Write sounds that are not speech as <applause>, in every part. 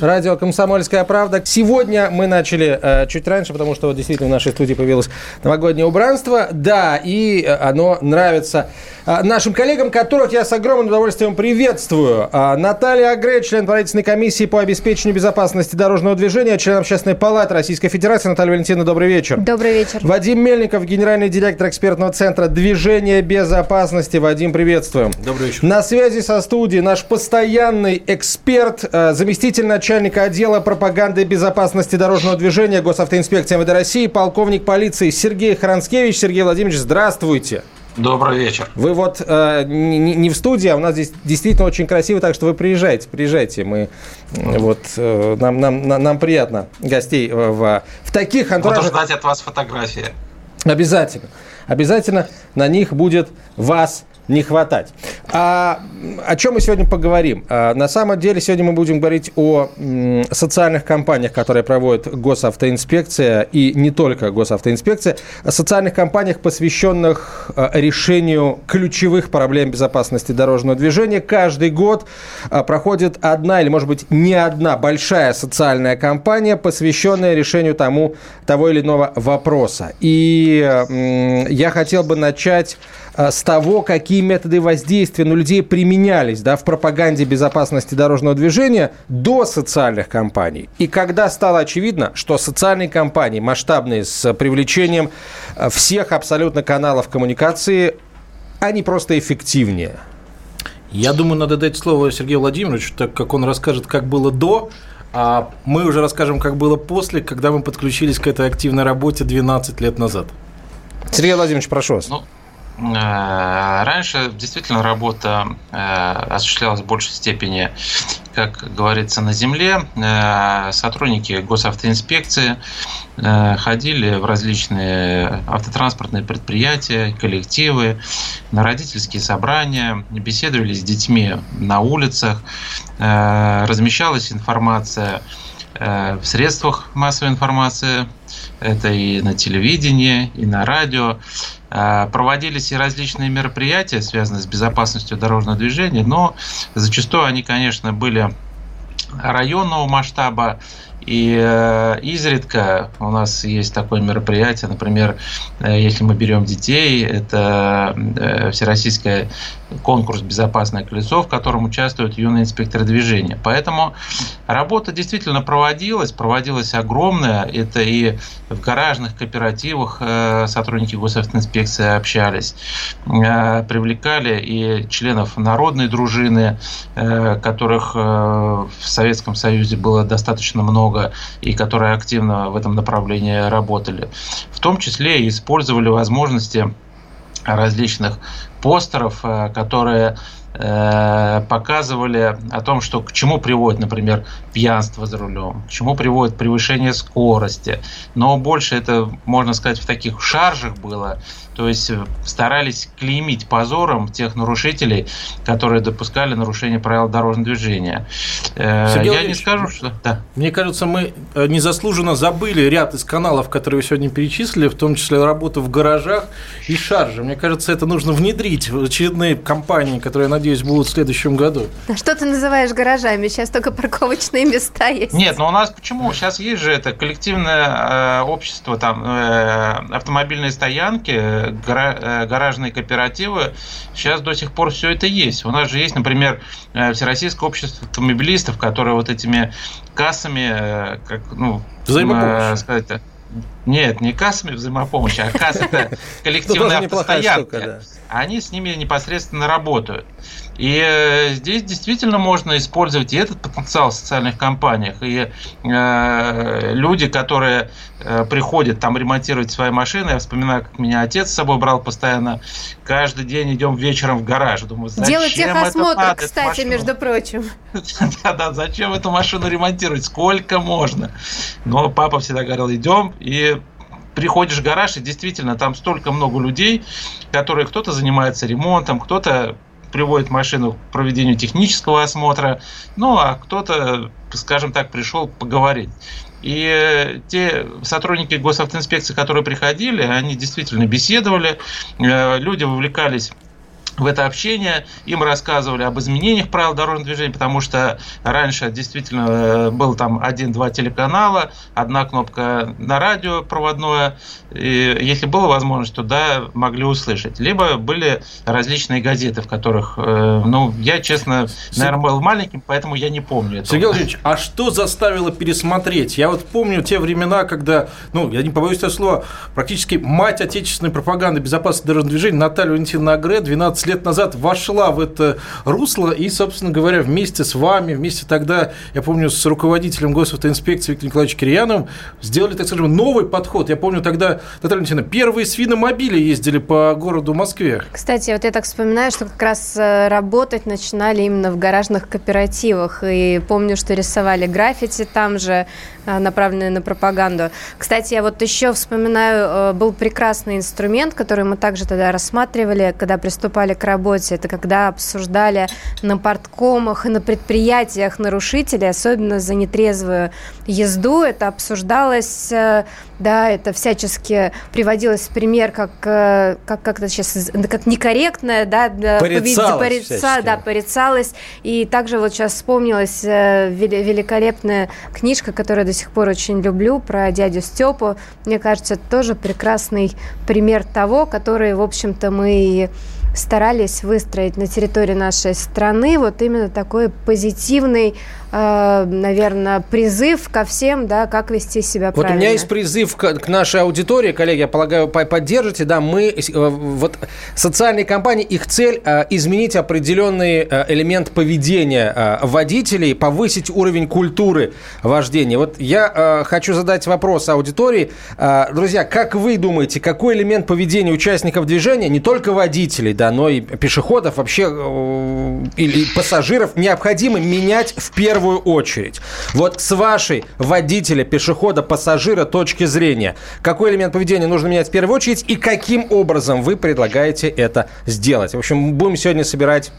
Радио «Комсомольская правда». Сегодня мы начали э, чуть раньше, потому что вот действительно в нашей студии появилось новогоднее убранство. Да, и э, оно нравится э, нашим коллегам, которых я с огромным удовольствием приветствую. Э, Наталья Агре, член правительственной комиссии по обеспечению безопасности дорожного движения, член Общественной палаты Российской Федерации. Наталья Валентиновна, добрый вечер. Добрый вечер. Вадим Мельников, генеральный директор экспертного центра движения безопасности. Вадим, приветствуем. Добрый вечер. На связи со студией наш постоянный эксперт, э, заместитель начальника начальника отдела пропаганды безопасности дорожного движения Госавтоинспекции МВД России, полковник полиции Сергей Хранскевич. Сергей Владимирович, здравствуйте. Добрый вечер. Вы вот э, не, не в студии, а у нас здесь действительно очень красиво, так что вы приезжайте, приезжайте. Мы вот э, нам, нам, нам приятно гостей в, в таких антуражах. Буду ждать от вас фотографии. Обязательно. Обязательно на них будет вас не хватать. А, о чем мы сегодня поговорим? А, на самом деле сегодня мы будем говорить о м, социальных компаниях, которые проводит госавтоинспекция и не только госавтоинспекция, о социальных компаниях, посвященных а, решению ключевых проблем безопасности дорожного движения. Каждый год а, проходит одна или, может быть, не одна большая социальная компания, посвященная решению тому, того или иного вопроса. И м, я хотел бы начать с того, какие методы воздействия на людей применялись да, в пропаганде безопасности дорожного движения до социальных кампаний. И когда стало очевидно, что социальные кампании масштабные с привлечением а, всех абсолютно каналов коммуникации, они просто эффективнее. Я думаю, надо дать слово Сергею Владимировичу, так как он расскажет, как было до, а мы уже расскажем, как было после, когда мы подключились к этой активной работе 12 лет назад. Сергей Владимирович, прошу вас. Ну, Раньше действительно работа осуществлялась в большей степени, как говорится, на земле. Сотрудники госавтоинспекции ходили в различные автотранспортные предприятия, коллективы, на родительские собрания, беседовали с детьми на улицах, размещалась информация в средствах массовой информации, это и на телевидении, и на радио. Проводились и различные мероприятия, связанные с безопасностью дорожного движения, но зачастую они, конечно, были районного масштаба, и э, изредка у нас есть такое мероприятие, например, э, если мы берем детей, это э, всероссийский конкурс «Безопасное колесо», в котором участвуют юные инспекторы движения. Поэтому работа действительно проводилась, проводилась огромная. Это и в гаражных кооперативах сотрудники госавтоинспекции общались, привлекали и членов народной дружины, которых в Советском Союзе было достаточно много много и которые активно в этом направлении работали. В том числе использовали возможности различных постеров, э, которые э, показывали о том, что к чему приводит, например, пьянство за рулем, к чему приводит превышение скорости. Но больше это, можно сказать, в таких шаржах было, то есть э, старались клеймить позором тех нарушителей, которые допускали нарушение правил дорожного движения. Э, Сергей Я не скажу, что... Да. Мне кажется, мы э, незаслуженно забыли ряд из каналов, которые вы сегодня перечислили, в том числе работу в гаражах и шарже. Мне кажется, это нужно внедрить в очередные компании, которые, я надеюсь, будут в следующем году. А что ты называешь гаражами? Сейчас только парковочные места есть. Нет, но у нас почему? Сейчас есть же это коллективное общество, там, автомобильные стоянки, Э, гаражные кооперативы, сейчас до сих пор все это есть. У нас же есть, например, э, Всероссийское общество автомобилистов, которые вот этими кассами, э, как, ну, сказать, нет, не кассами взаимопомощи, а кассы это <laughs> коллективная автостоянка. Они с ними непосредственно работают. И э, здесь действительно можно использовать и этот потенциал в социальных компаниях. И э, люди, которые э, приходят там ремонтировать свои машины, я вспоминаю, как меня отец с собой брал постоянно, каждый день идем вечером в гараж. Думаю, зачем Делать техосмотр, это кстати, между прочим. <laughs> Да-да, зачем эту машину ремонтировать? Сколько можно? Но папа всегда говорил, идем и приходишь в гараж, и действительно там столько много людей, которые кто-то занимается ремонтом, кто-то приводит машину к проведению технического осмотра, ну а кто-то, скажем так, пришел поговорить. И те сотрудники госавтоинспекции, которые приходили, они действительно беседовали, э, люди вовлекались в это общение, им рассказывали об изменениях правил дорожного движения, потому что раньше действительно э, был там один-два телеканала, одна кнопка на радио проводное, и если была возможность, то да, могли услышать. Либо были различные газеты, в которых, э, ну, я, честно, наверное, был маленьким, поэтому я не помню этого. Сергей Владимирович, а что заставило пересмотреть? Я вот помню те времена, когда, ну, я не побоюсь этого слова, практически мать отечественной пропаганды безопасности дорожного движения Наталья Валентиновна Агре 12 лет назад вошла в это русло и, собственно говоря, вместе с вами, вместе тогда, я помню, с руководителем госавтоинспекции Виктором Николаевичем Кирьяновым сделали, так скажем, новый подход. Я помню тогда, Наталья Валентиновна, первые свиномобили ездили по городу Москве. Кстати, вот я так вспоминаю, что как раз э, работать начинали именно в гаражных кооперативах. И помню, что рисовали граффити там же, э, направленные на пропаганду. Кстати, я вот еще вспоминаю, э, был прекрасный инструмент, который мы также тогда рассматривали, когда приступали к работе. Это когда обсуждали на порткомах и на предприятиях нарушителей, особенно за нетрезвую езду. Это обсуждалось, э, да, это всячески приводилось в пример как, э, как, как это сейчас, как некорректное, да, порицалось, порица, да, порицалось. И также вот сейчас вспомнилась великолепная книжка, которую я до сих пор очень люблю, про дядю Степу. Мне кажется, это тоже прекрасный пример того, который, в общем-то, мы старались выстроить на территории нашей страны вот именно такой позитивный наверное, призыв ко всем, да, как вести себя правильно. Вот у меня есть призыв к, к нашей аудитории, коллеги, я полагаю, поддержите, да, мы, э, вот социальные компании, их цель э, изменить определенный элемент поведения водителей, повысить уровень культуры вождения. Вот я хочу задать вопрос аудитории. Друзья, как вы думаете, какой элемент поведения участников движения, не только водителей, да, но и пешеходов, вообще или пассажиров, необходимо менять в первую первую очередь. Вот с вашей водителя, пешехода, пассажира точки зрения, какой элемент поведения нужно менять в первую очередь и каким образом вы предлагаете это сделать? В общем, будем сегодня собирать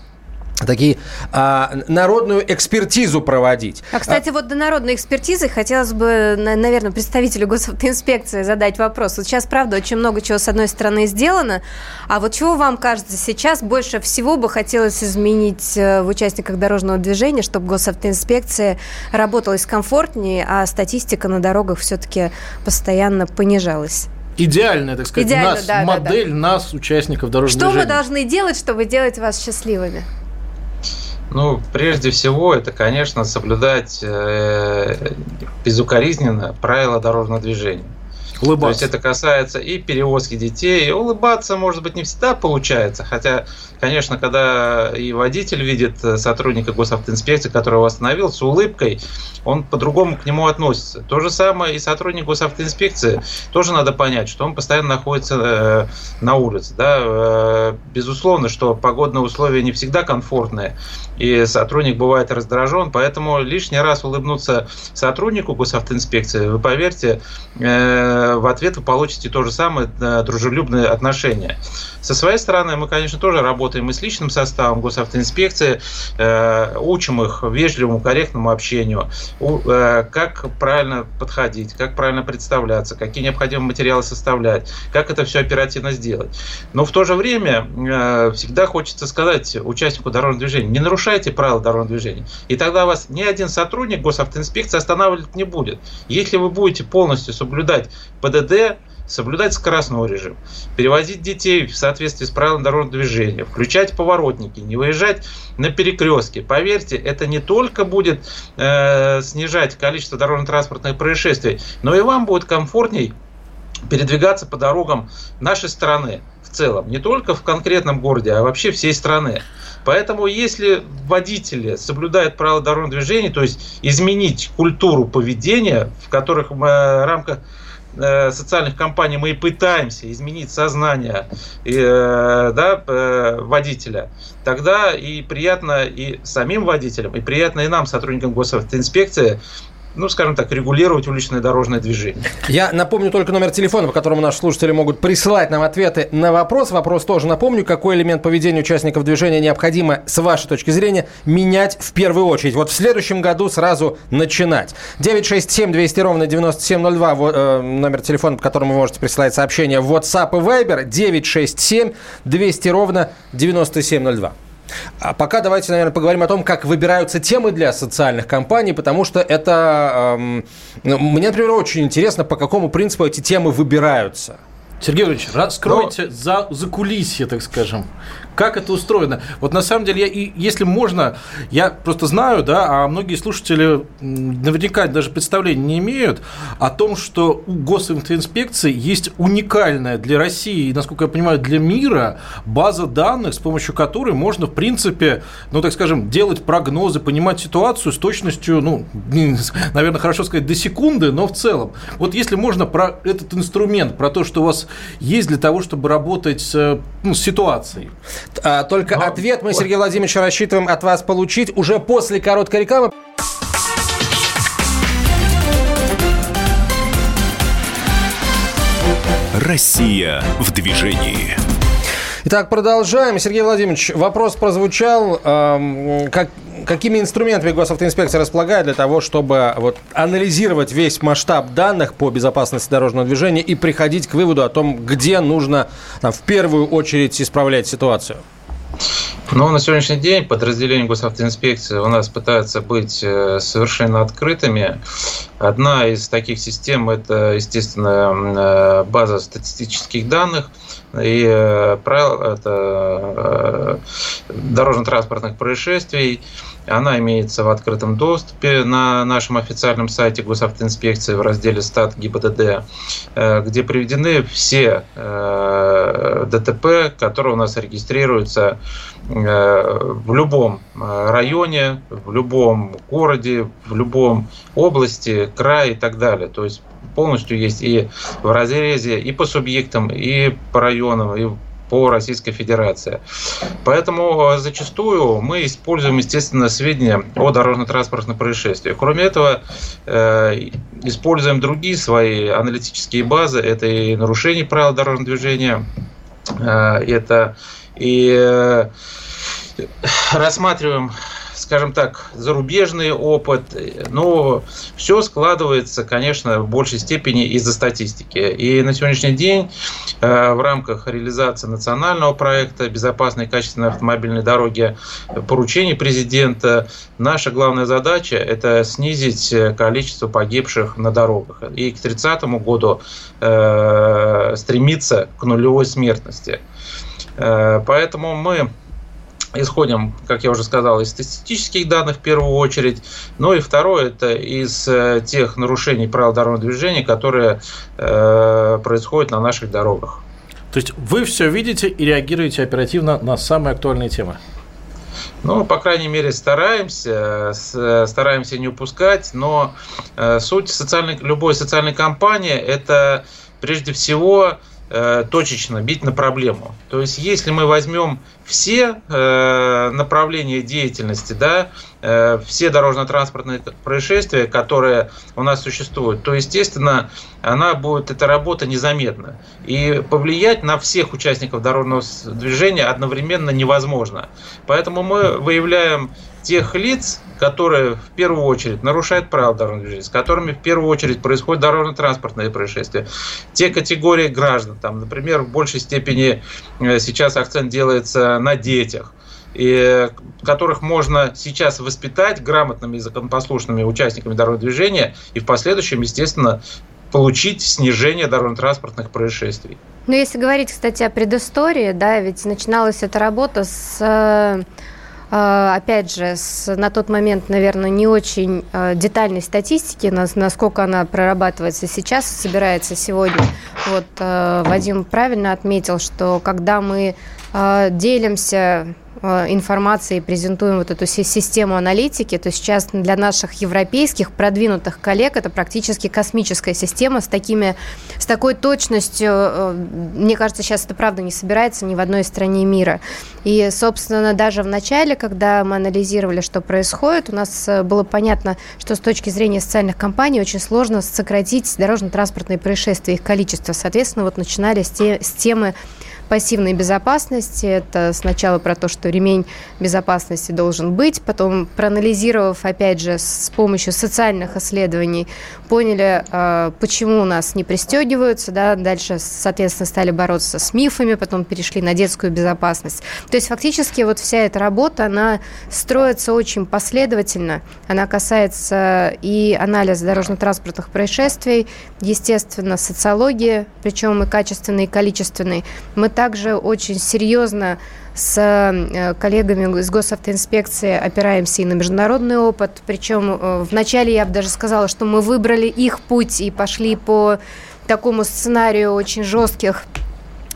такие а, народную экспертизу проводить. А, кстати, а, вот до народной экспертизы хотелось бы, наверное, представителю госавтоинспекции задать вопрос. Вот сейчас, правда, очень много чего с одной стороны сделано, а вот чего вам кажется сейчас больше всего бы хотелось изменить э, в участниках дорожного движения, чтобы госавтоинспекция работалась комфортнее, а статистика на дорогах все-таки постоянно понижалась? идеальная, так сказать, Идеально, нас, да, модель да, да. нас, участников дорожного Что движения. мы должны делать, чтобы делать вас счастливыми? Ну, прежде всего, это, конечно, соблюдать э, безукоризненно правила дорожного движения. Улыбаться. То есть это касается и перевозки детей. Улыбаться, может быть, не всегда получается, хотя Конечно, когда и водитель видит э, сотрудника госавтоинспекции, который его остановил, с улыбкой, он по-другому к нему относится. То же самое и сотрудник госавтоинспекции. Тоже надо понять, что он постоянно находится э, на улице. Да? Э, безусловно, что погодные условия не всегда комфортные, и сотрудник бывает раздражен, поэтому лишний раз улыбнуться сотруднику госавтоинспекции, вы поверьте, в ответ вы получите то же самое дружелюбное отношение. Со своей стороны, мы, конечно, тоже работаем работаем и с личным составом госавтоинспекции, э, учим их вежливому, корректному общению, э, как правильно подходить, как правильно представляться, какие необходимые материалы составлять, как это все оперативно сделать. Но в то же время э, всегда хочется сказать участнику дорожного движения, не нарушайте правила дорожного движения. И тогда вас ни один сотрудник госавтоинспекции останавливать не будет. Если вы будете полностью соблюдать ПДД, соблюдать скоростной режим, перевозить детей в соответствии с правилами дорожного движения, включать поворотники, не выезжать на перекрестке. Поверьте, это не только будет э, снижать количество дорожно-транспортных происшествий, но и вам будет комфортней передвигаться по дорогам нашей страны в целом, не только в конкретном городе, а вообще всей страны. Поэтому, если водители соблюдают правила дорожного движения, то есть изменить культуру поведения, в которых в рамках Э, социальных компаний мы и пытаемся изменить сознание э, да, э, водителя, тогда и приятно и самим водителям, и приятно и нам, сотрудникам госавтоинспекции, ну, скажем так, регулировать уличное дорожное движение. Я напомню только номер телефона, по которому наши слушатели могут присылать нам ответы на вопрос. Вопрос тоже напомню, какой элемент поведения участников движения необходимо, с вашей точки зрения, менять в первую очередь. Вот в следующем году сразу начинать. 967 200 ровно 9702, э, номер телефона, по которому вы можете присылать сообщения в WhatsApp и Viber, 967 200 ровно 9702. А пока давайте, наверное, поговорим о том, как выбираются темы для социальных кампаний, потому что это... Эм, мне, например, очень интересно, по какому принципу эти темы выбираются. Сергей Ильич, раскройте Но... за, за кулисье, так скажем. Как это устроено? Вот на самом деле, я, и, если можно, я просто знаю, да, а многие слушатели наверняка даже представления не имеют о том, что у госинспекции есть уникальная для России и, насколько я понимаю, для мира база данных, с помощью которой можно, в принципе, ну, так скажем, делать прогнозы, понимать ситуацию с точностью, ну, наверное, хорошо сказать, до секунды, но в целом. Вот если можно про этот инструмент, про то, что у вас есть для того, чтобы работать с, ну, с ситуацией. А, только Но... ответ мы, Сергей Владимирович, рассчитываем от вас получить уже после короткой рекламы. Россия в движении. Итак, продолжаем. Сергей Владимирович, вопрос прозвучал. как, какими инструментами госавтоинспекция располагает для того, чтобы вот, анализировать весь масштаб данных по безопасности дорожного движения и приходить к выводу о том, где нужно там, в первую очередь исправлять ситуацию? Ну, на сегодняшний день подразделения госавтоинспекции у нас пытаются быть э, совершенно открытыми. Одна из таких систем – это, естественно, э, база статистических данных – и э, правил это дорожно-транспортных происшествий. Она имеется в открытом доступе на нашем официальном сайте госавтоинспекции в разделе «Стат ГИБДД», э, где приведены все ДТП, которые у нас регистрируются в любом районе, в любом городе, в любом области, крае и так далее. То есть полностью есть и в разрезе, и по субъектам, и по районам, и по Российской Федерации. Поэтому э, зачастую мы используем, естественно, сведения о дорожно-транспортных происшествиях. Кроме этого, э, используем другие свои аналитические базы. Это и нарушение правил дорожного движения, э, это и рассматриваем скажем так, зарубежный опыт, но все складывается, конечно, в большей степени из-за статистики. И на сегодняшний день э, в рамках реализации национального проекта «Безопасные и качественные автомобильные дороги» поручений президента наша главная задача – это снизить количество погибших на дорогах. И к 30 году э, стремиться к нулевой смертности. Э, поэтому мы исходим, как я уже сказал, из статистических данных в первую очередь. Ну и второе, это из э, тех нарушений правил дорожного движения, которые э, происходят на наших дорогах. То есть вы все видите и реагируете оперативно на самые актуальные темы? Ну, по крайней мере, стараемся, стараемся не упускать, но э, суть социальной, любой социальной кампании – это прежде всего Э, точечно бить на проблему. То есть, если мы возьмем все э, направления деятельности, да, э, все дорожно-транспортные происшествия, которые у нас существуют, то, естественно, она будет, эта работа незаметна. И повлиять на всех участников дорожного движения одновременно невозможно. Поэтому мы выявляем тех лиц, которые в первую очередь нарушают правила дорожного движения, с которыми в первую очередь происходят дорожно-транспортные происшествия. Те категории граждан, там, например, в большей степени э, сейчас акцент делается на детях, и которых можно сейчас воспитать грамотными и законопослушными участниками дорожного движения и в последующем, естественно, получить снижение дорожно-транспортных происшествий. Ну, если говорить, кстати, о предыстории, да, ведь начиналась эта работа с э, опять же, с, на тот момент, наверное, не очень э, детальной статистики, насколько она прорабатывается сейчас, собирается сегодня. Вот э, Вадим правильно отметил, что когда мы делимся информации, презентуем вот эту систему аналитики, то сейчас для наших европейских продвинутых коллег это практически космическая система с такими, с такой точностью, э, мне кажется, сейчас это правда не собирается ни в одной стране мира. И, собственно, даже в начале, когда мы анализировали, что происходит, у нас э, было понятно, что с точки зрения социальных компаний очень сложно сократить дорожно-транспортные происшествия, их количество. Соответственно, вот начинали с, те, с темы пассивной безопасности. Это сначала про то, что ремень безопасности должен быть, потом проанализировав, опять же, с помощью социальных исследований, поняли, а, почему у нас не пристегиваются, да, дальше, соответственно, стали бороться с мифами, потом перешли на детскую безопасность. То есть фактически вот вся эта работа, она строится очень последовательно, она касается и анализа дорожно-транспортных происшествий, естественно, социологии, причем и качественной, и количественной. Мы также очень серьезно с э, коллегами из госавтоинспекции опираемся и на международный опыт. Причем э, вначале я бы даже сказала, что мы выбрали их путь и пошли по такому сценарию очень жестких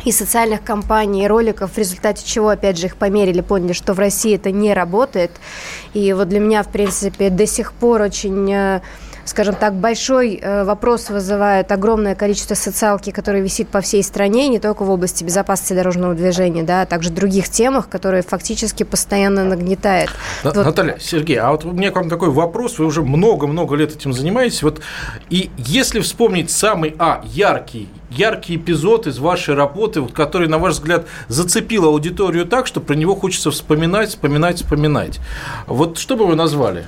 и социальных кампаний, и роликов, в результате чего, опять же, их померили, поняли, что в России это не работает. И вот для меня, в принципе, до сих пор очень э, скажем так, большой э, вопрос вызывает огромное количество социалки, которое висит по всей стране, не только в области безопасности дорожного движения, да, а также других темах, которые фактически постоянно нагнетает. вот. Наталья, Сергей, а вот у меня к вам такой вопрос, вы уже много-много лет этим занимаетесь, вот, и если вспомнить самый, а, яркий, яркий эпизод из вашей работы, вот, который, на ваш взгляд, зацепил аудиторию так, что про него хочется вспоминать, вспоминать, вспоминать. Вот что бы вы назвали?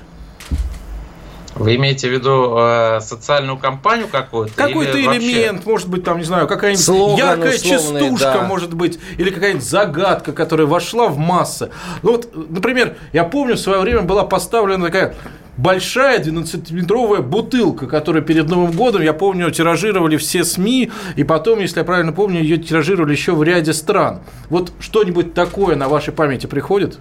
Вы имеете в виду э, социальную кампанию какую-то? Какой-то элемент, вообще... может быть, там, не знаю, какая-нибудь Слоган яркая частушка, да. может быть, или какая-нибудь загадка, которая вошла в массы. Ну вот, например, я помню, в свое время была поставлена такая большая 12-метровая бутылка, которая перед Новым годом, я помню, тиражировали все СМИ, и потом, если я правильно помню, ее тиражировали еще в ряде стран. Вот что-нибудь такое на вашей памяти приходит?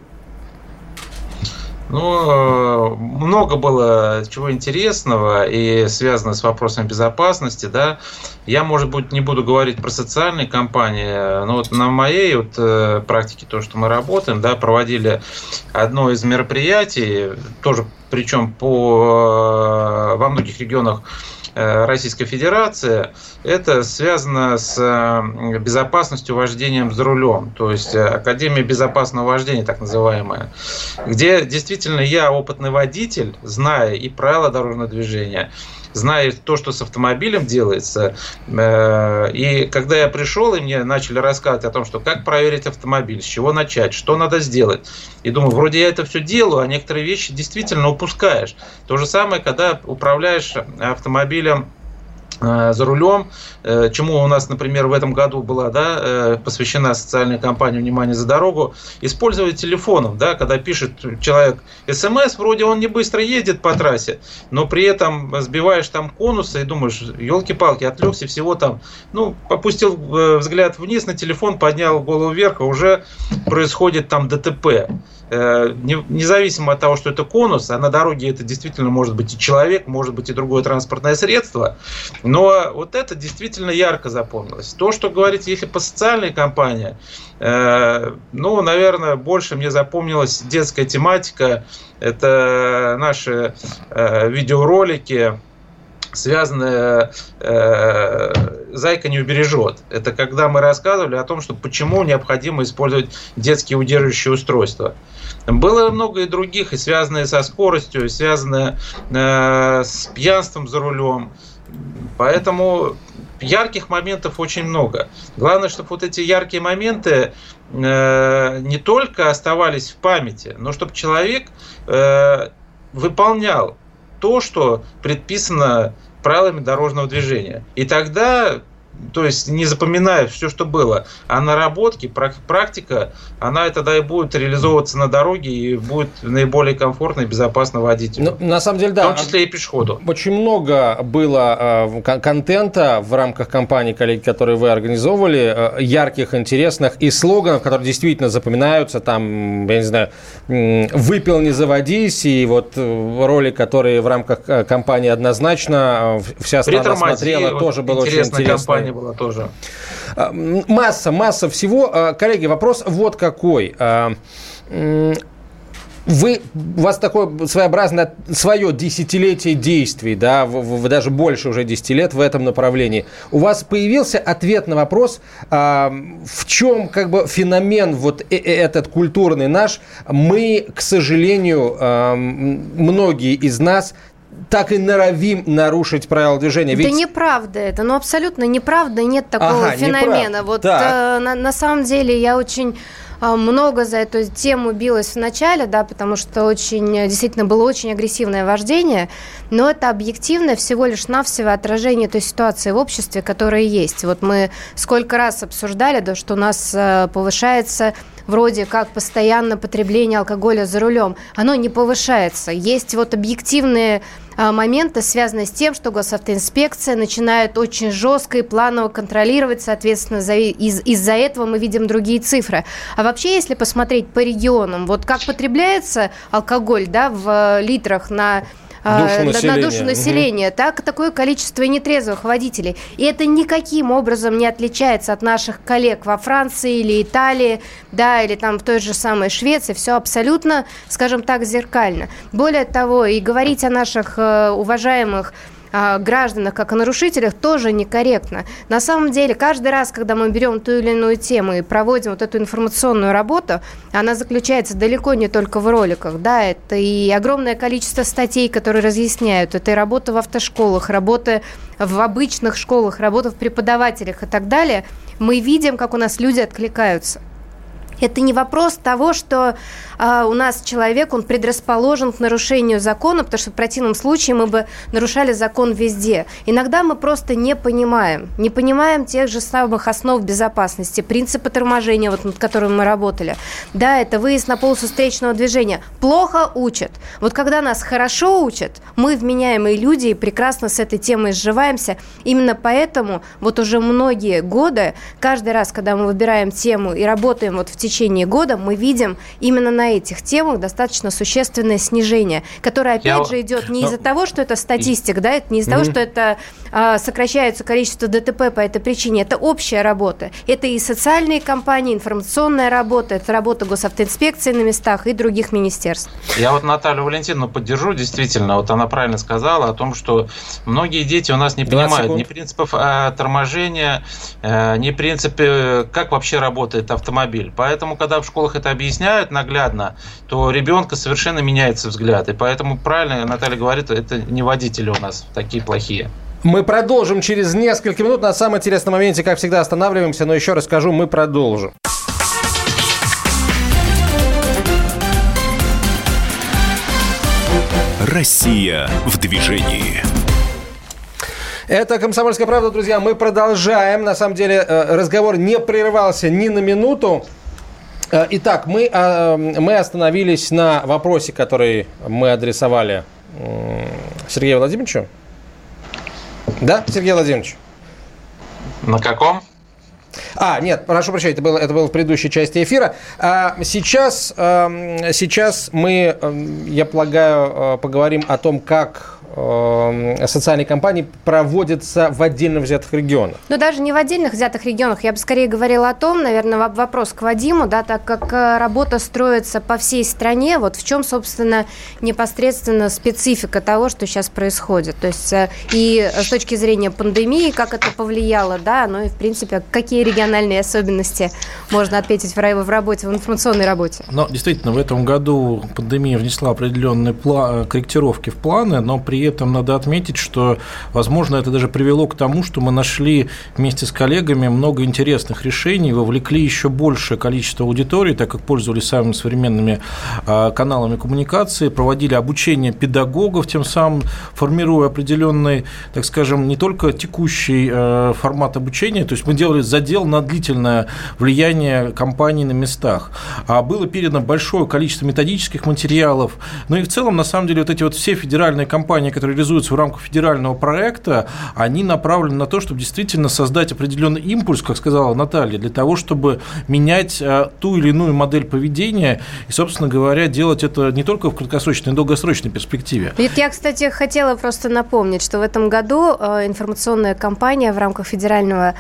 Ну, много было чего интересного и связано с вопросом безопасности, да. Я, может быть, не буду говорить про социальные компании, но вот на моей вот э, практике, то, что мы работаем, да, проводили одно из мероприятий, тоже причем по, э, во многих регионах Э, Российской Федерации, это связано с э, безопасностью вождения за рулем, то есть э, Академия безопасного вождения, так называемая, где действительно я опытный водитель, зная и правила дорожного движения, зная то, что с автомобилем делается. Э, и когда я пришел, и мне начали рассказывать о том, что как проверить автомобиль, с чего начать, что надо сделать. И думаю, вроде я это все делаю, а некоторые вещи действительно упускаешь. То же самое, когда управляешь автомобилем за рулем, э, чему у нас, например, в этом году была да, э, посвящена социальная кампания «Внимание за дорогу», использовать телефоном, да, когда пишет человек смс, вроде он не быстро ездит по трассе, но при этом сбиваешь там конусы и думаешь, елки-палки, отвлекся всего там, ну, опустил взгляд вниз на телефон, поднял голову вверх, а уже происходит там ДТП. Э, независимо от того, что это конус, а на дороге это действительно может быть и человек, может быть и другое транспортное средство, но вот это действительно ярко запомнилось. То, что говорите, если по социальной компании, э, ну, наверное, больше мне запомнилась детская тематика, это наши э, видеоролики, связанная э, «Зайка не убережет». Это когда мы рассказывали о том, что почему необходимо использовать детские удерживающие устройства. Было много и других, и связанные со скоростью, и связанные э, с пьянством за рулем. Поэтому ярких моментов очень много. Главное, чтобы вот эти яркие моменты э, не только оставались в памяти, но чтобы человек э, выполнял то, что предписано правилами дорожного движения. И тогда то есть не запоминая все, что было, а наработки, практика, она тогда и будет реализовываться на дороге и будет наиболее комфортно и безопасно водить. Ну, на самом деле, да. В том числе и пешеходу. Очень много было э, контента в рамках компании, коллеги, которые вы организовывали, э, ярких, интересных и слоганов, которые действительно запоминаются, там, я не знаю, «выпил, не заводись», и вот э, ролик, который в рамках компании однозначно вся страна смотрела, тоже был очень интересный компания была тоже. Масса, масса всего. Коллеги, вопрос вот какой вы, у вас такое своеобразное свое десятилетие действий, да, вы, вы даже больше уже 10 лет в этом направлении. У вас появился ответ на вопрос, а, в чем как бы феномен вот э, э, этот культурный наш. Мы, к сожалению, а, многие из нас так и норовим нарушить правила движения. Ведь... Да неправда это, ну абсолютно неправда, нет такого ага, феномена. Неправда. Вот э, на, на самом деле я очень а, много за эту тему билась в начале, да, потому что очень, действительно было очень агрессивное вождение, но это объективное всего лишь навсего отражение той ситуации в обществе, которая есть. Вот мы сколько раз обсуждали, да, что у нас э, повышается вроде как постоянно потребление алкоголя за рулем, оно не повышается. Есть вот объективные а, моменты, связанные с тем, что госавтоинспекция начинает очень жестко и планово контролировать, соответственно, из- из-за этого мы видим другие цифры. А вообще, если посмотреть по регионам, вот как потребляется алкоголь да, в литрах на душу населения. на душу населения, угу. так такое количество нетрезвых водителей. И это никаким образом не отличается от наших коллег во Франции или Италии, да, или там в той же самой Швеции. Все абсолютно, скажем так, зеркально. Более того, и говорить о наших э, уважаемых гражданах как о нарушителях тоже некорректно. На самом деле, каждый раз, когда мы берем ту или иную тему и проводим вот эту информационную работу, она заключается далеко не только в роликах, да, это и огромное количество статей, которые разъясняют, это и работа в автошколах, работа в обычных школах, работа в преподавателях и так далее. Мы видим, как у нас люди откликаются. Это не вопрос того, что э, у нас человек, он предрасположен к нарушению закона, потому что в противном случае мы бы нарушали закон везде. Иногда мы просто не понимаем, не понимаем тех же самых основ безопасности, принципа торможения, вот над которым мы работали. Да, это выезд на полосу встречного движения. Плохо учат. Вот когда нас хорошо учат, мы вменяемые люди и прекрасно с этой темой сживаемся. Именно поэтому вот уже многие годы, каждый раз, когда мы выбираем тему и работаем вот в течение года мы видим именно на этих темах достаточно существенное снижение, которое, опять Я... же, идет не из-за того, что это статистика, да, это не из-за mm-hmm. того, что это а, сокращается количество ДТП по этой причине. Это общая работа. Это и социальные компании, информационная работа, это работа госавтоинспекции на местах и других министерств. Я вот Наталью Валентиновну поддержу, действительно, вот она правильно сказала о том, что многие дети у нас не понимают секунд. ни принципов а, торможения, а, ни принципе, как вообще работает автомобиль. Поэтому Поэтому, когда в школах это объясняют наглядно, то ребенка совершенно меняется взгляд. И поэтому правильно Наталья говорит, это не водители у нас такие плохие. Мы продолжим через несколько минут. На самом интересном моменте, как всегда, останавливаемся, но еще раз скажу, мы продолжим. Россия в движении. Это «Комсомольская правда», друзья. Мы продолжаем. На самом деле э, разговор не прерывался ни на минуту. Э, итак, мы, э, мы остановились на вопросе, который мы адресовали Сергею Владимировичу. Да, Сергей Владимирович? На каком? А, нет, прошу прощения, это было, это было в предыдущей части эфира. А сейчас, сейчас мы, я полагаю, э, поговорим о том, как Эм, социальные кампании проводятся в отдельно взятых регионах? Ну, даже не в отдельных взятых регионах. Я бы скорее говорила о том, наверное, вопрос к Вадиму, да, так как э, работа строится по всей стране, вот в чем, собственно, непосредственно специфика того, что сейчас происходит. То есть э, и с точки зрения пандемии, как это повлияло, да, ну и, в принципе, какие региональные особенности можно отметить в работе, в информационной работе? Но действительно, в этом году пандемия внесла определенные корректировки в планы, но при этом надо отметить, что, возможно, это даже привело к тому, что мы нашли вместе с коллегами много интересных решений, вовлекли еще большее количество аудитории, так как пользовались самыми современными а, каналами коммуникации, проводили обучение педагогов, тем самым формируя определенный, так скажем, не только текущий э, формат обучения, то есть мы делали задел на длительное влияние компаний на местах. А было передано большое количество методических материалов, ну и в целом, на самом деле, вот эти вот все федеральные компании, которые реализуются в рамках федерального проекта, они направлены на то, чтобы действительно создать определенный импульс, как сказала Наталья, для того, чтобы менять э, ту или иную модель поведения и, собственно говоря, делать это не только в краткосрочной, но и долгосрочной перспективе. Ведь я, кстати, хотела просто напомнить, что в этом году э, информационная кампания в рамках федерального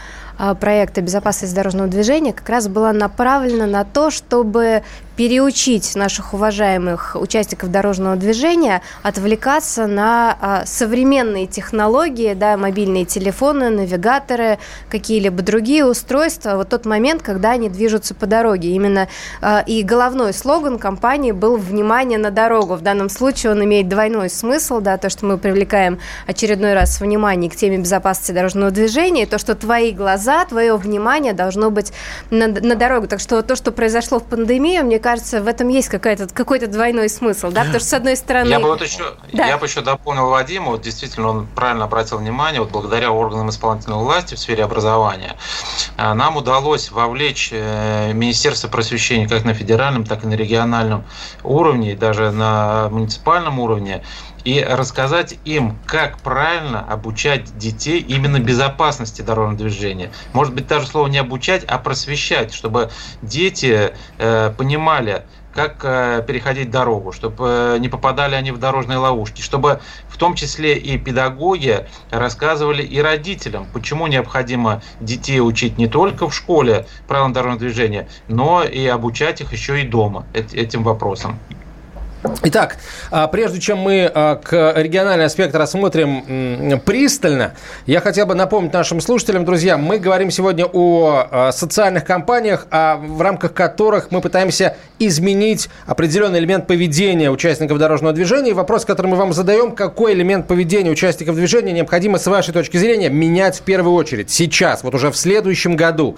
проекта «Безопасность дорожного движения» как раз была направлена на то, чтобы переучить наших уважаемых участников дорожного движения отвлекаться на а, современные технологии, да, мобильные телефоны, навигаторы, какие-либо другие устройства, вот тот момент, когда они движутся по дороге. Именно а, и головной слоган компании был «Внимание на дорогу». В данном случае он имеет двойной смысл, да, то, что мы привлекаем очередной раз внимание к теме безопасности дорожного движения, и то, что твои глаза, твое внимание должно быть на, на дорогу. Так что то, что произошло в пандемию, мне кажется, в этом есть какой-то какой-то двойной смысл, да, потому что с одной стороны... Я бы вот еще, да. я бы еще дополнил Вадима, вот действительно он правильно обратил внимание, вот благодаря органам исполнительной власти в сфере образования э, нам удалось вовлечь э, Министерство просвещения как на федеральном, так и на региональном уровне, даже на муниципальном уровне, и рассказать им, как правильно обучать детей именно безопасности дорожного движения. Может быть, даже слово не обучать, а просвещать, чтобы дети э, понимали, как э, переходить дорогу, чтобы э, не попадали они в дорожные ловушки, чтобы в том числе и педагоги рассказывали и родителям, почему необходимо детей учить не только в школе правилам дорожного движения, но и обучать их еще и дома этим вопросам. Итак, а, прежде чем мы а, к региональный аспект рассмотрим пристально, я хотел бы напомнить нашим слушателям, друзья, мы говорим сегодня о а, социальных компаниях, в рамках которых мы пытаемся изменить определенный элемент поведения участников дорожного движения. И вопрос, который мы вам задаем, какой элемент поведения участников движения необходимо, с вашей точки зрения, менять в первую очередь, сейчас, вот уже в следующем году.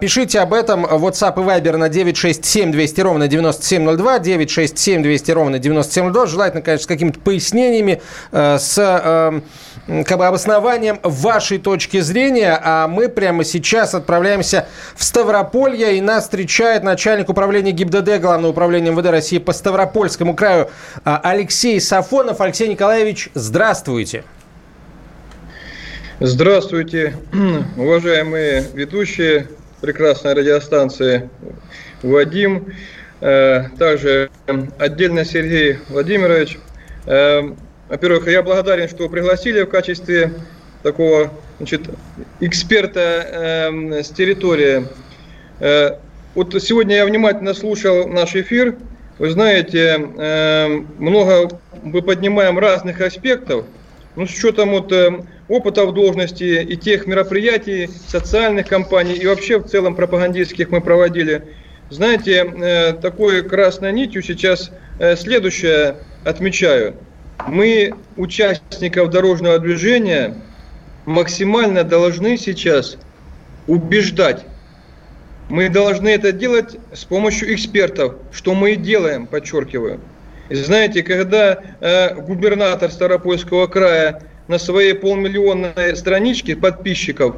Пишите об этом в WhatsApp и Viber на 967 200 ровно 9702, 967 200 200 ровно 9702. Желательно, конечно, с какими-то пояснениями, э, с э, как бы обоснованием вашей точки зрения. А мы прямо сейчас отправляемся в Ставрополье, и нас встречает начальник управления ГИБДД Главного управления МВД России по Ставропольскому краю э, Алексей Сафонов. Алексей Николаевич, здравствуйте. Здравствуйте, <clears throat> уважаемые ведущие прекрасной радиостанции Вадим. Э, также отдельно Сергей Владимирович. Э, во-первых, я благодарен, что пригласили в качестве такого значит, эксперта э, с территории. Вот сегодня я внимательно слушал наш эфир. Вы знаете, много мы поднимаем разных аспектов. Ну, с учетом вот опыта в должности и тех мероприятий, социальных кампаний и вообще в целом пропагандистских мы проводили – знаете, э, такой красной нитью сейчас э, следующее отмечаю. Мы, участников дорожного движения, максимально должны сейчас убеждать. Мы должны это делать с помощью экспертов, что мы и делаем, подчеркиваю. И знаете, когда э, губернатор Старопольского края на своей полмиллионной страничке подписчиков,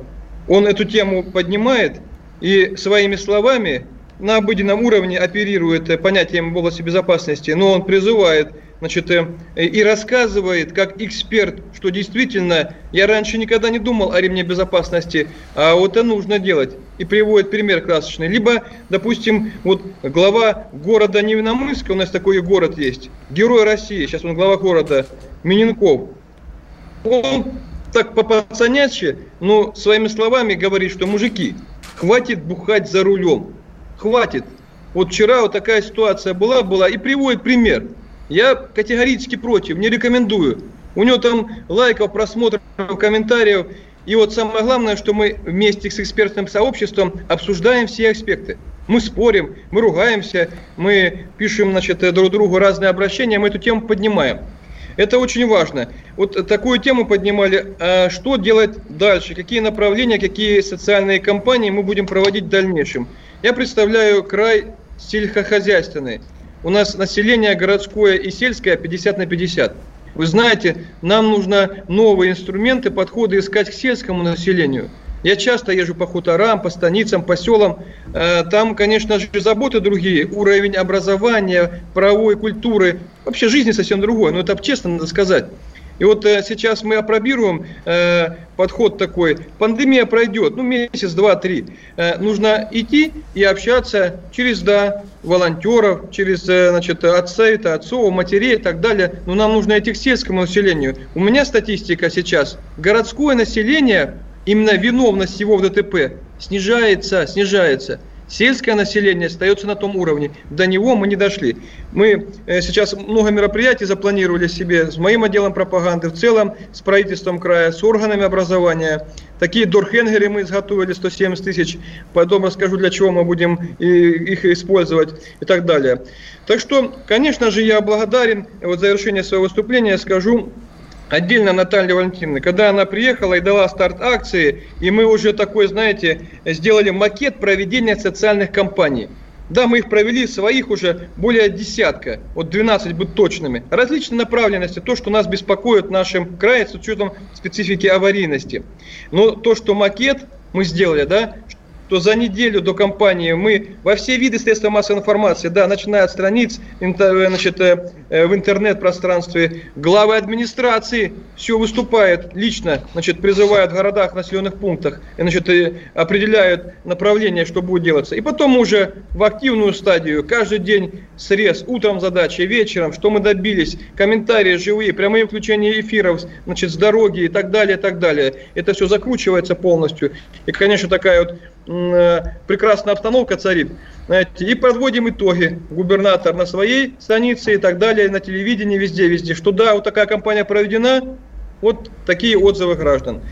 он эту тему поднимает и своими словами на обыденном уровне оперирует понятием в области безопасности, но он призывает значит, э, и рассказывает как эксперт, что действительно я раньше никогда не думал о ремне безопасности, а вот это нужно делать. И приводит пример красочный. Либо, допустим, вот глава города Невиномысска, у нас такой город есть, герой России, сейчас он глава города, Миненков. Он так по-пацаняче, но своими словами говорит, что мужики, хватит бухать за рулем хватит. Вот вчера вот такая ситуация была, была, и приводит пример. Я категорически против, не рекомендую. У него там лайков, просмотров, комментариев. И вот самое главное, что мы вместе с экспертным сообществом обсуждаем все аспекты. Мы спорим, мы ругаемся, мы пишем значит, друг другу разные обращения, мы эту тему поднимаем. Это очень важно. Вот такую тему поднимали. А что делать дальше? Какие направления, какие социальные кампании мы будем проводить в дальнейшем? Я представляю край сельскохозяйственный. У нас население городское и сельское 50 на 50. Вы знаете, нам нужно новые инструменты, подходы искать к сельскому населению. Я часто езжу по хуторам, по станицам, по селам. Э, там, конечно же, заботы другие. Уровень образования, правовой культуры, вообще жизни совсем другой. Но это честно надо сказать. И вот э, сейчас мы опробируем э, подход такой. Пандемия пройдет, ну, месяц, два, три. Э, нужно идти и общаться через, да, волонтеров, через, э, значит, отца, отцов, матерей и так далее. Но нам нужно идти к сельскому населению. У меня статистика сейчас. Городское население именно виновность его в ДТП снижается, снижается. Сельское население остается на том уровне. До него мы не дошли. Мы э, сейчас много мероприятий запланировали себе с моим отделом пропаганды, в целом с правительством края, с органами образования. Такие дорхенгеры мы изготовили 170 тысяч. Потом расскажу, для чего мы будем их использовать и так далее. Так что, конечно же, я благодарен. Вот в завершение своего выступления скажу отдельно Наталья Валентиновна, когда она приехала и дала старт акции, и мы уже такой, знаете, сделали макет проведения социальных кампаний. Да, мы их провели, своих уже более десятка, вот 12 быть точными. Различные направленности, то, что нас беспокоит в нашем крае с учетом специфики аварийности. Но то, что макет мы сделали, да, то за неделю до кампании мы во все виды средств массовой информации, да, начиная от страниц значит, э, э, в интернет-пространстве, главы администрации все выступают лично, значит, призывают в городах, населенных пунктах, и, значит, определяют направление, что будет делаться. И потом уже в активную стадию, каждый день срез, утром задачи, вечером, что мы добились, комментарии живые, прямые включения эфиров, значит, с дороги и так далее, и так далее. Это все закручивается полностью. И, конечно, такая вот Э, прекрасная обстановка царит. Знаете, и подводим итоги. Губернатор на своей станице и так далее, на телевидении, везде-везде. Что да, вот такая кампания проведена, вот такие отзывы граждан.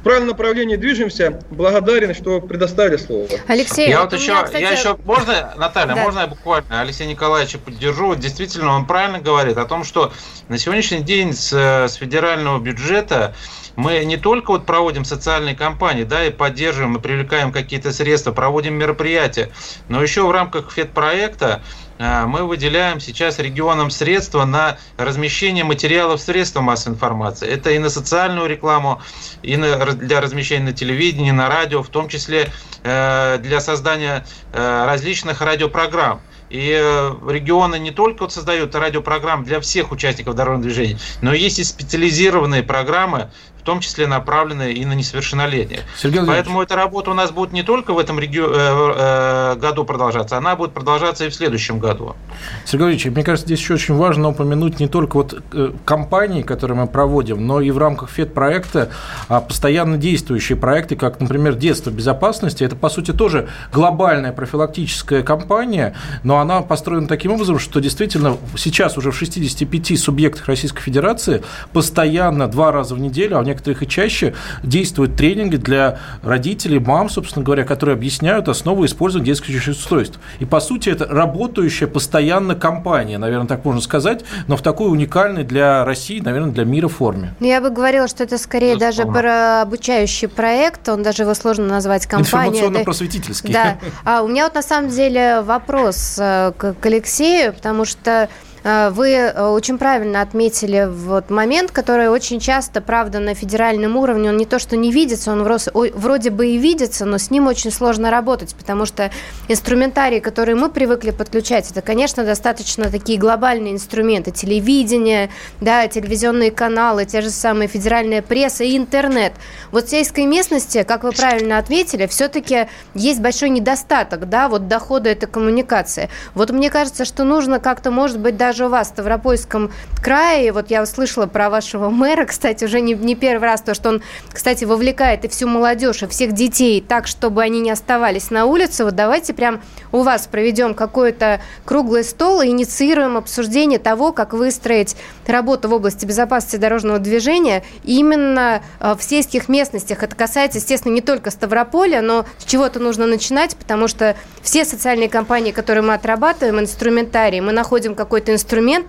В правильном направлении движемся. Благодарен, что предоставили слово. Алексей, я вот, еще, меня, кстати... я еще, можно, Наталья, да. можно я буквально Алексея Николаевича поддержу? Действительно, он правильно говорит о том, что на сегодняшний день с, с федерального бюджета мы не только вот проводим социальные кампании, да, и поддерживаем, и привлекаем какие-то средства, проводим мероприятия, но еще в рамках ФЕД-проекта э, мы выделяем сейчас регионам средства на размещение материалов средств массовой информации. Это и на социальную рекламу, и на, для размещения на телевидении, на радио, в том числе э, для создания э, различных радиопрограмм. И э, регионы не только вот создают радиопрограммы для всех участников дорожного движения, но есть и специализированные программы, в том числе направленные и на несовершеннолетних. Сергей Поэтому эта работа у нас будет не только в этом реги... э, э, году продолжаться, она будет продолжаться и в следующем году. Сергей Ильич, мне кажется, здесь еще очень важно упомянуть не только вот э, компании, которые мы проводим, но и в рамках ФЕД-проекта а постоянно действующие проекты, как, например, «Детство безопасности». Это, по сути, тоже глобальная профилактическая кампания, но она построена таким образом, что действительно сейчас уже в 65 субъектах Российской Федерации постоянно два раза в неделю, а некоторых и чаще, действуют тренинги для родителей, мам, собственно говоря, которые объясняют основы использования детских устройств. И, по сути, это работающая постоянно компания, наверное, так можно сказать, но в такой уникальной для России, наверное, для мира форме. Я бы говорила, что это скорее это даже про обучающий проект, он даже его сложно назвать компанией. Информационно-просветительский. Да. А у меня вот на самом деле вопрос э, к Алексею, потому что вы э, очень правильно отметили вот момент, который очень часто, правда, на федеральном уровне, он не то, что не видится, он вроде бы и видится, но с ним очень сложно работать, потому что инструментарий, который мы привыкли подключать, это, конечно, достаточно такие глобальные инструменты, телевидение, да, телевизионные каналы, те же самые федеральная пресса и интернет. Вот в сельской местности, как вы правильно отметили, все-таки есть большой недостаток, да, вот дохода это коммуникация. Вот мне кажется, что нужно как-то, может быть, даже даже у вас в Ставропольском крае, вот я услышала про вашего мэра, кстати, уже не, не первый раз, то, что он, кстати, вовлекает и всю молодежь, и всех детей так, чтобы они не оставались на улице. Вот давайте прям у вас проведем какой-то круглый стол и инициируем обсуждение того, как выстроить работу в области безопасности дорожного движения именно э, в сельских местностях. Это касается, естественно, не только Ставрополя, но с чего-то нужно начинать, потому что все социальные компании, которые мы отрабатываем, инструментарий, мы находим какой-то инструмент,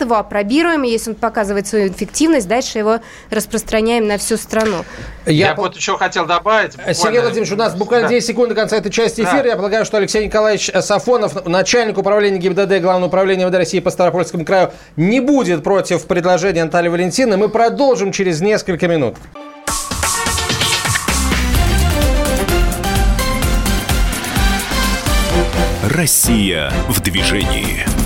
его опробируем, и если он показывает свою эффективность, дальше его распространяем на всю страну. Я, Я вот еще хотел добавить. Буквально... Сергей Владимирович, у нас буквально да. 10 секунд до конца этой части эфира. Да. Я полагаю, что Алексей Николаевич Сафонов, начальник управления ГИБДД Главного управления МВД России по Ставропольскому краю, не будет против предложения Натальи Валентины. Мы продолжим через несколько минут. Россия в движении.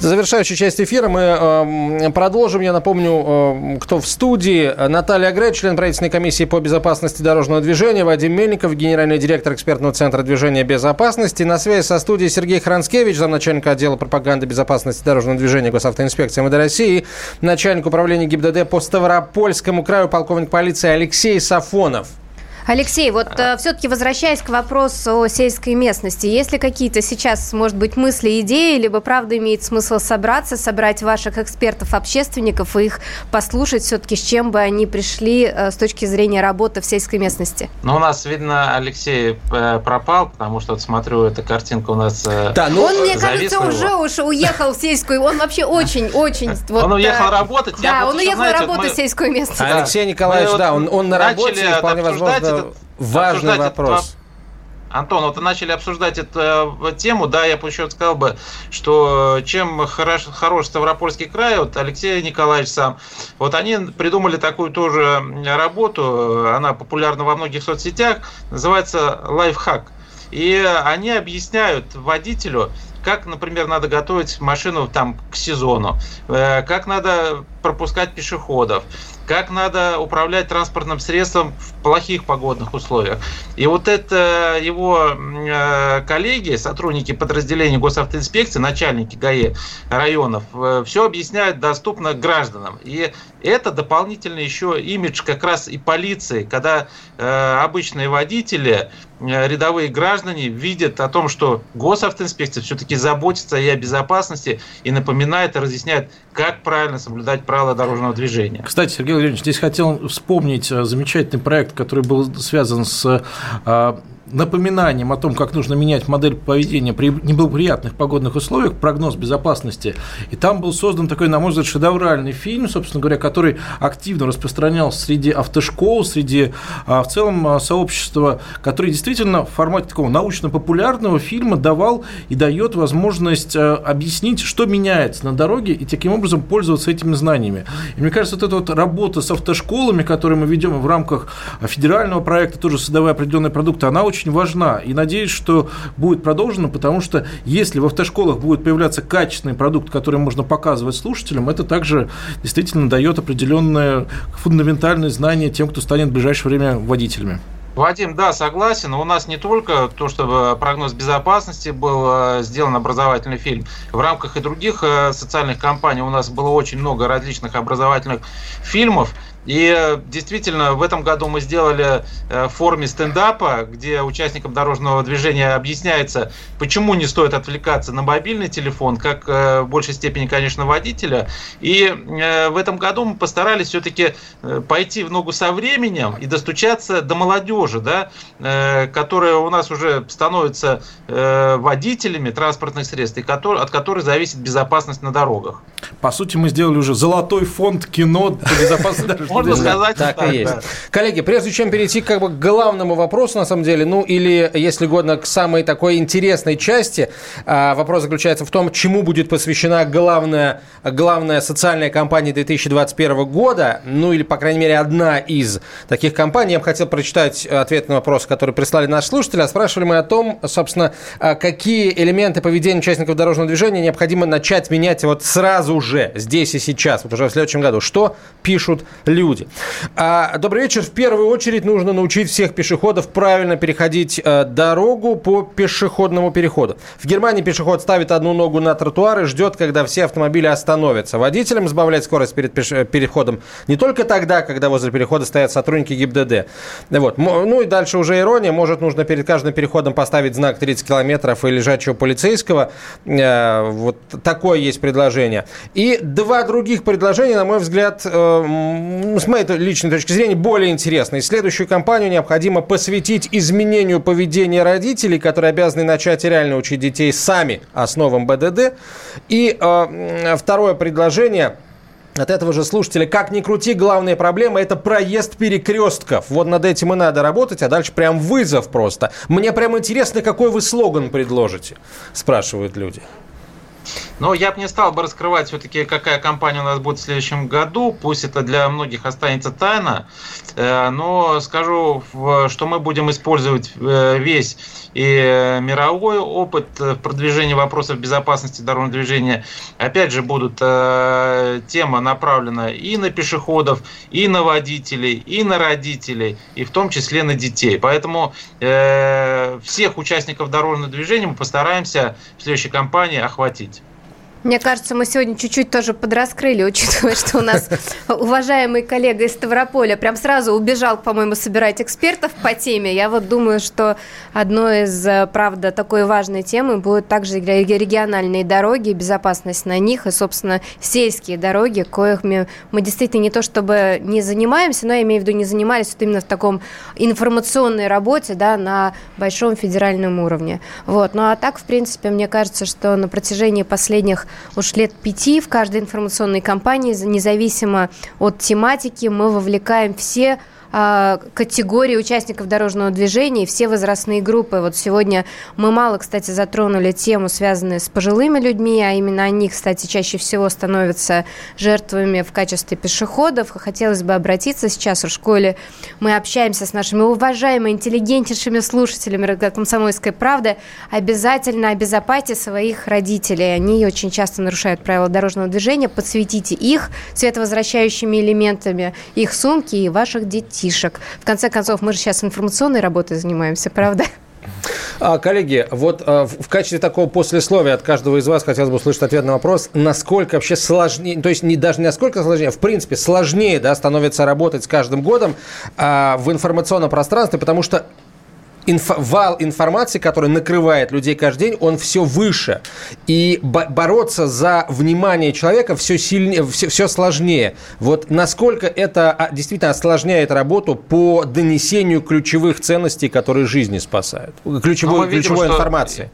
Завершающая часть эфира мы э, продолжим. Я напомню, э, кто в студии. Наталья Грей, член правительственной комиссии по безопасности дорожного движения, Вадим Мельников, генеральный директор экспертного центра движения безопасности. На связи со студией Сергей Хранскевич, замначальника отдела пропаганды безопасности дорожного движения Госавтоинспекции МВД России, начальник управления ГИБДД по Ставропольскому краю, полковник полиции Алексей Сафонов. Алексей, вот а... все-таки возвращаясь к вопросу о сельской местности, есть ли какие-то сейчас, может быть, мысли, идеи, либо правда имеет смысл собраться, собрать ваших экспертов, общественников и их послушать все-таки, с чем бы они пришли с точки зрения работы в сельской местности? Ну, у нас, видно, Алексей пропал, потому что, вот смотрю, эта картинка у нас Да, ну, он, мне кажется, уже уж уехал в сельскую, он вообще очень-очень... <laughs> Он уехал работать? Да, он уехал работать в сельскую местность. Алексей Николаевич, да, он на работе, вполне возможно, важный вопрос. Антон, вот начали обсуждать эту э, тему, да, я бы еще сказал бы, что чем хорош, хорош Ставропольский край, вот Алексей Николаевич сам, вот они придумали такую тоже работу, она популярна во многих соцсетях, называется лайфхак. И они объясняют водителю, как, например, надо готовить машину там к сезону, э, как надо пропускать пешеходов, как надо управлять транспортным средством в плохих погодных условиях. И вот это его э, коллеги, сотрудники подразделений госавтоинспекции, начальники ГАИ районов, э, все объясняют доступно гражданам. И это дополнительный еще имидж как раз и полиции, когда э, обычные водители, рядовые граждане видят о том, что госавтоинспекция все-таки заботится и о безопасности, и напоминает и разъясняет, как правильно соблюдать правила дорожного движения. Кстати, Сергей Владимирович, здесь хотел вспомнить э, замечательный проект, который был связан с э, напоминанием о том, как нужно менять модель поведения при неблагоприятных погодных условиях, прогноз безопасности. И там был создан такой, на мой взгляд, шедевральный фильм, собственно говоря, который активно распространялся среди автошкол, среди а, в целом а, сообщества, который действительно в формате такого научно-популярного фильма давал и дает возможность а, объяснить, что меняется на дороге, и таким образом пользоваться этими знаниями. И мне кажется, вот эта вот работа с автошколами, которую мы ведем в рамках федерального проекта, тоже создавая определенные продукты, она очень очень важна. И надеюсь, что будет продолжено, потому что если в автошколах будет появляться качественный продукт, который можно показывать слушателям, это также действительно дает определенное фундаментальное знание тем, кто станет в ближайшее время водителями. Вадим, да, согласен. У нас не только то, чтобы прогноз безопасности был э, сделан образовательный фильм. В рамках и других э, социальных кампаний у нас было очень много различных образовательных фильмов. И действительно, в этом году мы сделали э, в форме стендапа, где участникам дорожного движения объясняется, почему не стоит отвлекаться на мобильный телефон, как э, в большей степени, конечно, водителя. И э, в этом году мы постарались все-таки пойти в ногу со временем и достучаться до молодежи, да, которая у нас уже становится водителями транспортных средств, и от которой зависит безопасность на дорогах. По сути, мы сделали уже золотой фонд кино по безопасности <laughs> можно сказать. Так, так и есть. Да. Коллеги, прежде чем перейти как бы к главному вопросу, на самом деле, ну или, если угодно, к самой такой интересной части, а, вопрос заключается в том, чему будет посвящена главная, главная социальная кампания 2021 года, ну или, по крайней мере, одна из таких кампаний. Я бы хотел прочитать ответ на вопрос, который прислали наши слушатели. А спрашивали мы о том, собственно, а, какие элементы поведения участников дорожного движения необходимо начать менять вот сразу же, здесь и сейчас, вот уже в следующем году. Что пишут люди? Люди. А, добрый вечер. В первую очередь нужно научить всех пешеходов правильно переходить а, дорогу по пешеходному переходу. В Германии пешеход ставит одну ногу на тротуар и ждет, когда все автомобили остановятся. Водителям сбавлять скорость перед переходом не только тогда, когда возле перехода стоят сотрудники ГИБДД. Вот. Ну и дальше уже ирония. Может, нужно перед каждым переходом поставить знак 30 километров и лежачего полицейского. А, вот такое есть предложение. И два других предложения, на мой взгляд, э, с моей личной точки зрения, более интересно. следующую кампанию необходимо посвятить изменению поведения родителей, которые обязаны начать реально учить детей сами основам БДД. И э, второе предложение от этого же слушателя, как ни крути, главная проблема – это проезд перекрестков. Вот над этим и надо работать, а дальше прям вызов просто. Мне прям интересно, какой вы слоган предложите, спрашивают люди. Но я бы не стал бы раскрывать все-таки, какая компания у нас будет в следующем году. Пусть это для многих останется тайна. Э, но скажу, что мы будем использовать э, весь и мировой опыт в продвижении вопросов безопасности дорожного движения. Опять же, будут э, тема направлена и на пешеходов, и на водителей, и на родителей, и в том числе на детей. Поэтому всех участников дорожного движения мы постараемся в следующей кампании охватить. Мне кажется, мы сегодня чуть-чуть тоже подраскрыли, учитывая, что у нас <laughs> уважаемый коллега из Ставрополя прям сразу убежал, по-моему, собирать экспертов по теме. Я вот думаю, что одной из, э, правда, такой важной темы будут также региональные дороги, безопасность на них и, собственно, сельские дороги, коих мы, мы действительно не то чтобы не занимаемся, но я имею в виду не занимались вот именно в таком информационной работе, да, на большом федеральном уровне. Вот. Ну а так, в принципе, мне кажется, что на протяжении последних уж лет пяти в каждой информационной кампании, независимо от тематики, мы вовлекаем все категории участников дорожного движения и все возрастные группы. Вот сегодня мы мало, кстати, затронули тему, связанную с пожилыми людьми, а именно они, кстати, чаще всего становятся жертвами в качестве пешеходов. Хотелось бы обратиться сейчас в школе. Мы общаемся с нашими уважаемыми, интеллигентнейшими слушателями «Комсомольской правды». Обязательно обезопасьте своих родителей. Они очень часто нарушают правила дорожного движения. Подсветите их световозвращающими элементами, их сумки и ваших детей детишек. В конце концов, мы же сейчас информационной работой занимаемся, правда? А, коллеги, вот а, в качестве такого послесловия от каждого из вас хотелось бы услышать ответ на вопрос, насколько вообще сложнее, то есть не даже насколько сложнее, а в принципе сложнее да, становится работать с каждым годом а, в информационном пространстве, потому что инф, вал информации, который накрывает людей каждый день, он все выше. И бороться за внимание человека все, сильнее, все, все сложнее. Вот насколько это а, действительно осложняет работу по донесению ключевых ценностей, которые жизни спасают, ключевой, видим, ключевой что...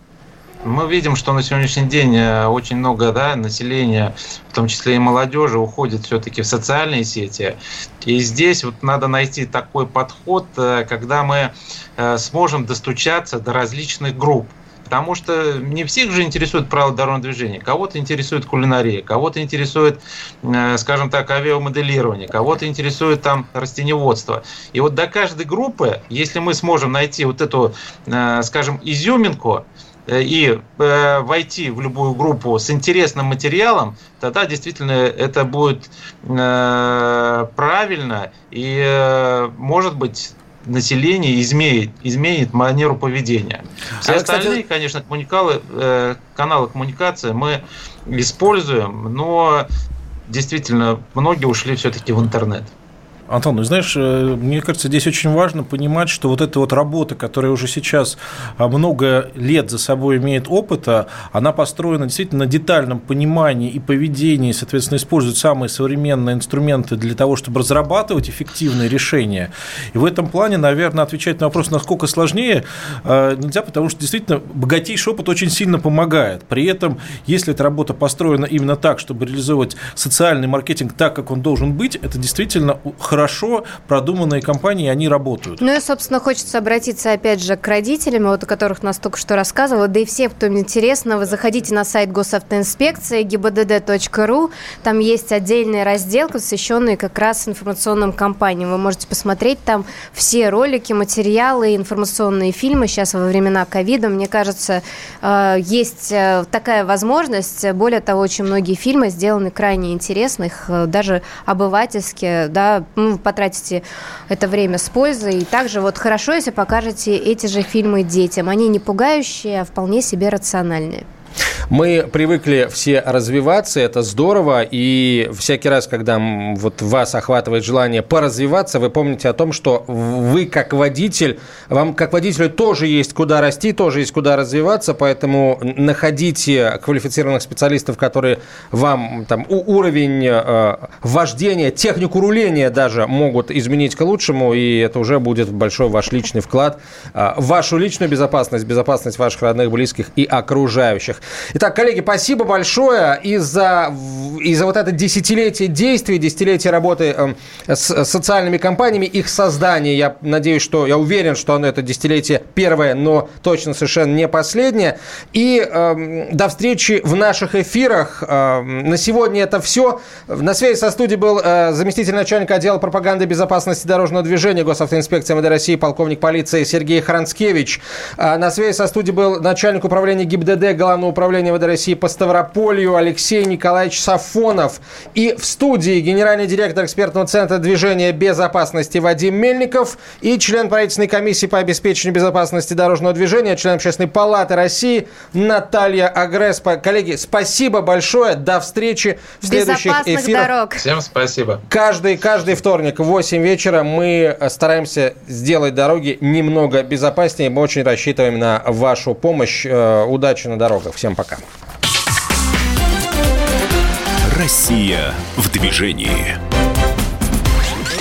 мы видим, что на сегодняшний день э, очень много да, населения, в том числе и молодежи, уходит все-таки в социальные сети. И здесь вот надо найти такой подход, э, когда мы э, сможем достучаться до различных групп. Потому что не всех же интересует правила дорожного движения. Кого-то интересует кулинария, кого-то интересует, скажем так, авиамоделирование, кого-то интересует там растеневодство. И вот до каждой группы, если мы сможем найти вот эту, скажем, изюминку, и э, войти в любую группу с интересным материалом, тогда действительно это будет э, правильно и, э, может быть, население изменит, изменит манеру поведения. Все а остальные, кстати... конечно, коммуникалы, э, каналы коммуникации мы используем, но действительно многие ушли все-таки в интернет. Антон, ну знаешь, э, мне кажется, здесь очень важно понимать, что вот эта вот работа, которая уже сейчас а, много лет за собой имеет опыта, она построена действительно на детальном понимании и поведении, соответственно, используют самые современные инструменты для того, чтобы разрабатывать эффективные решения. И в этом плане, наверное, отвечать на вопрос, насколько сложнее, э, нельзя, потому что действительно богатейший опыт очень сильно помогает. При этом, если эта работа построена именно так, чтобы реализовывать социальный маркетинг так, как он должен быть, это действительно хорошо продуманные компании, они работают. Ну и, собственно, хочется обратиться опять же к родителям, вот о которых нас только что рассказывала, да и все, кто интересно, вы заходите на сайт госавтоинспекции gibdd.ru, там есть отдельный раздел, посвященный как раз информационным кампаниям. Вы можете посмотреть там все ролики, материалы, информационные фильмы. Сейчас во времена ковида, мне кажется, э, есть э, такая возможность. Более того, очень многие фильмы сделаны крайне интересных, э, даже обывательские, да, ну, потратите это время с пользой. И также вот хорошо, если покажете эти же фильмы детям. Они не пугающие, а вполне себе рациональные. Мы привыкли все развиваться, это здорово, и всякий раз, когда вот вас охватывает желание поразвиваться, вы помните о том, что вы как водитель, вам как водителю тоже есть куда расти, тоже есть куда развиваться, поэтому находите квалифицированных специалистов, которые вам там уровень э, вождения, технику руления даже могут изменить к лучшему, и это уже будет большой ваш личный вклад э, вашу личную безопасность, безопасность ваших родных, близких и окружающих. Итак, коллеги, спасибо большое из-за из вот это десятилетие действий, десятилетие работы э, с социальными компаниями, их создание. Я надеюсь, что, я уверен, что оно это десятилетие первое, но точно совершенно не последнее. И э, до встречи в наших эфирах. Э, на сегодня это все. На связи со студией был э, заместитель начальника отдела пропаганды безопасности дорожного движения Госавтоинспекции МВД России, полковник полиции Сергей Хранскевич. Э, на связи со студией был начальник управления ГИБДД Главного управления управления ВД России по Ставрополью Алексей Николаевич Сафонов. И в студии генеральный директор экспертного центра движения безопасности Вадим Мельников и член правительственной комиссии по обеспечению безопасности дорожного движения, член Общественной палаты России Наталья Агресс. Коллеги, спасибо большое. До встречи в следующих эфирах. Дорог. Всем спасибо. Каждый, каждый вторник в 8 вечера мы стараемся сделать дороги немного безопаснее. Мы очень рассчитываем на вашу помощь. Э, удачи на дорогах. Всем пока. Россия в движении.